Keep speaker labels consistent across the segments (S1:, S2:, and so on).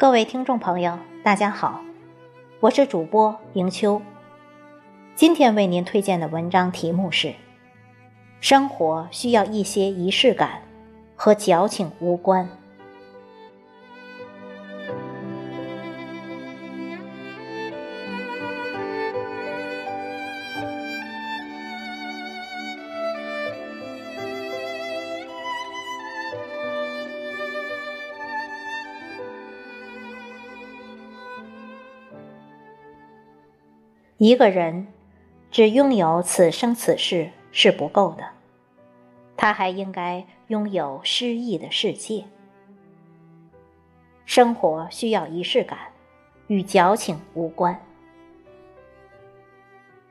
S1: 各位听众朋友，大家好，我是主播迎秋。今天为您推荐的文章题目是：生活需要一些仪式感，和矫情无关。一个人只拥有此生此世是不够的，他还应该拥有诗意的世界。生活需要仪式感，与矫情无关。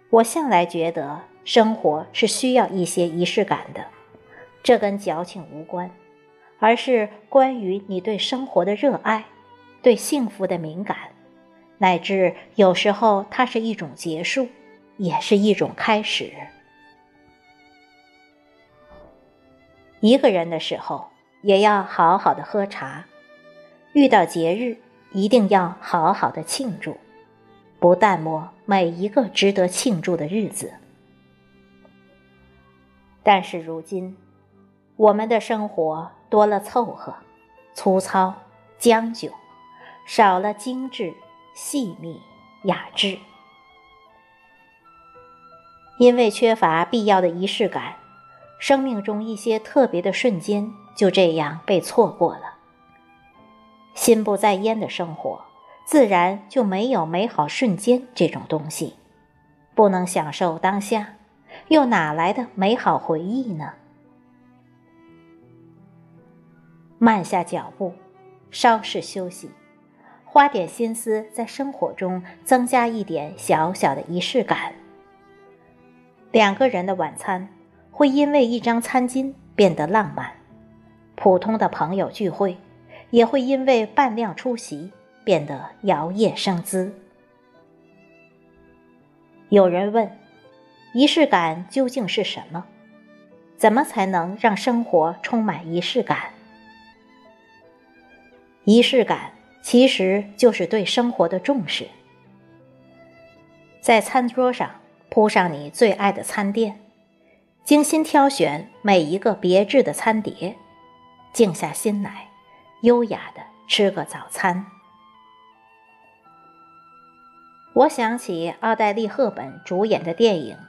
S1: 我向来觉得生活是需要一些仪式感的，这跟矫情无关，而是关于你对生活的热爱，对幸福的敏感。乃至有时候，它是一种结束，也是一种开始。一个人的时候，也要好好的喝茶；遇到节日，一定要好好的庆祝，不淡漠每一个值得庆祝的日子。但是如今，我们的生活多了凑合、粗糙、将就，少了精致。细密雅致，因为缺乏必要的仪式感，生命中一些特别的瞬间就这样被错过了。心不在焉的生活，自然就没有美好瞬间这种东西。不能享受当下，又哪来的美好回忆呢？慢下脚步，稍事休息。花点心思在生活中增加一点小小的仪式感。两个人的晚餐会因为一张餐巾变得浪漫，普通的朋友聚会也会因为半量出席变得摇曳生姿。有人问：仪式感究竟是什么？怎么才能让生活充满仪式感？仪式感。其实就是对生活的重视，在餐桌上铺上你最爱的餐垫，精心挑选每一个别致的餐碟，静下心来，优雅的吃个早餐。我想起奥黛丽·赫本主演的电影《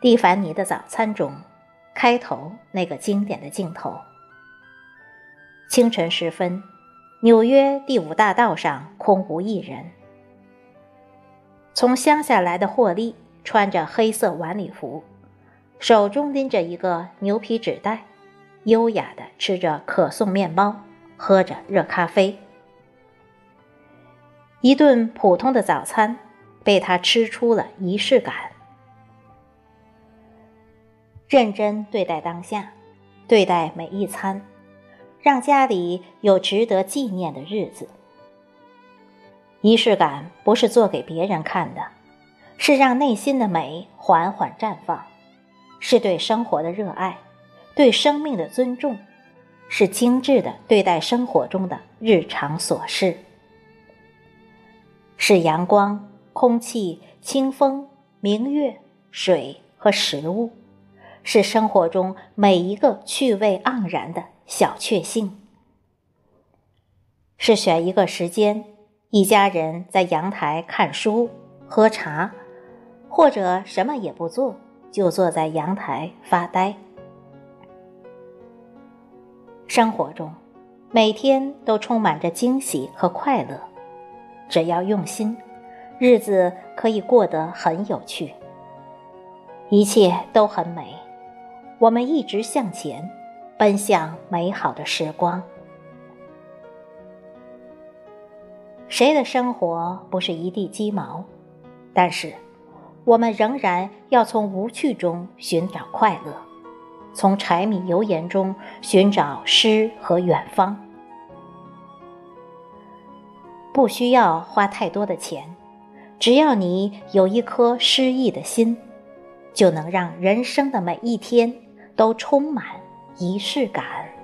S1: 蒂凡尼的早餐》中，开头那个经典的镜头。清晨时分。纽约第五大道上空无一人。从乡下来的霍利穿着黑色晚礼服，手中拎着一个牛皮纸袋，优雅地吃着可颂面包，喝着热咖啡。一顿普通的早餐，被他吃出了仪式感。认真对待当下，对待每一餐。让家里有值得纪念的日子。仪式感不是做给别人看的，是让内心的美缓缓绽放，是对生活的热爱，对生命的尊重，是精致的对待生活中的日常琐事，是阳光、空气、清风、明月、水和食物，是生活中每一个趣味盎然的。小确幸是选一个时间，一家人在阳台看书、喝茶，或者什么也不做，就坐在阳台发呆。生活中，每天都充满着惊喜和快乐，只要用心，日子可以过得很有趣，一切都很美。我们一直向前。奔向美好的时光。谁的生活不是一地鸡毛？但是，我们仍然要从无趣中寻找快乐，从柴米油盐中寻找诗和远方。不需要花太多的钱，只要你有一颗诗意的心，就能让人生的每一天都充满。仪式感。